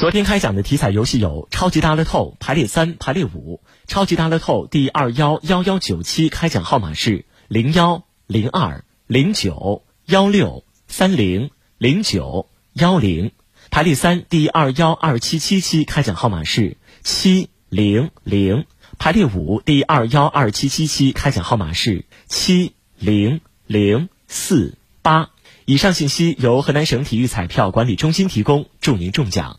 昨天开奖的体彩游戏有超级大乐透排列三排列五超级大乐透第二幺幺幺九期开奖号码是零幺零二零九幺六三零零九幺零。排列三第二幺二七七期开奖号码是七零零。排列五第二幺二七七期开奖号码是七零零四八。以上信息由河南省体育彩票管理中心提供祝您中奖。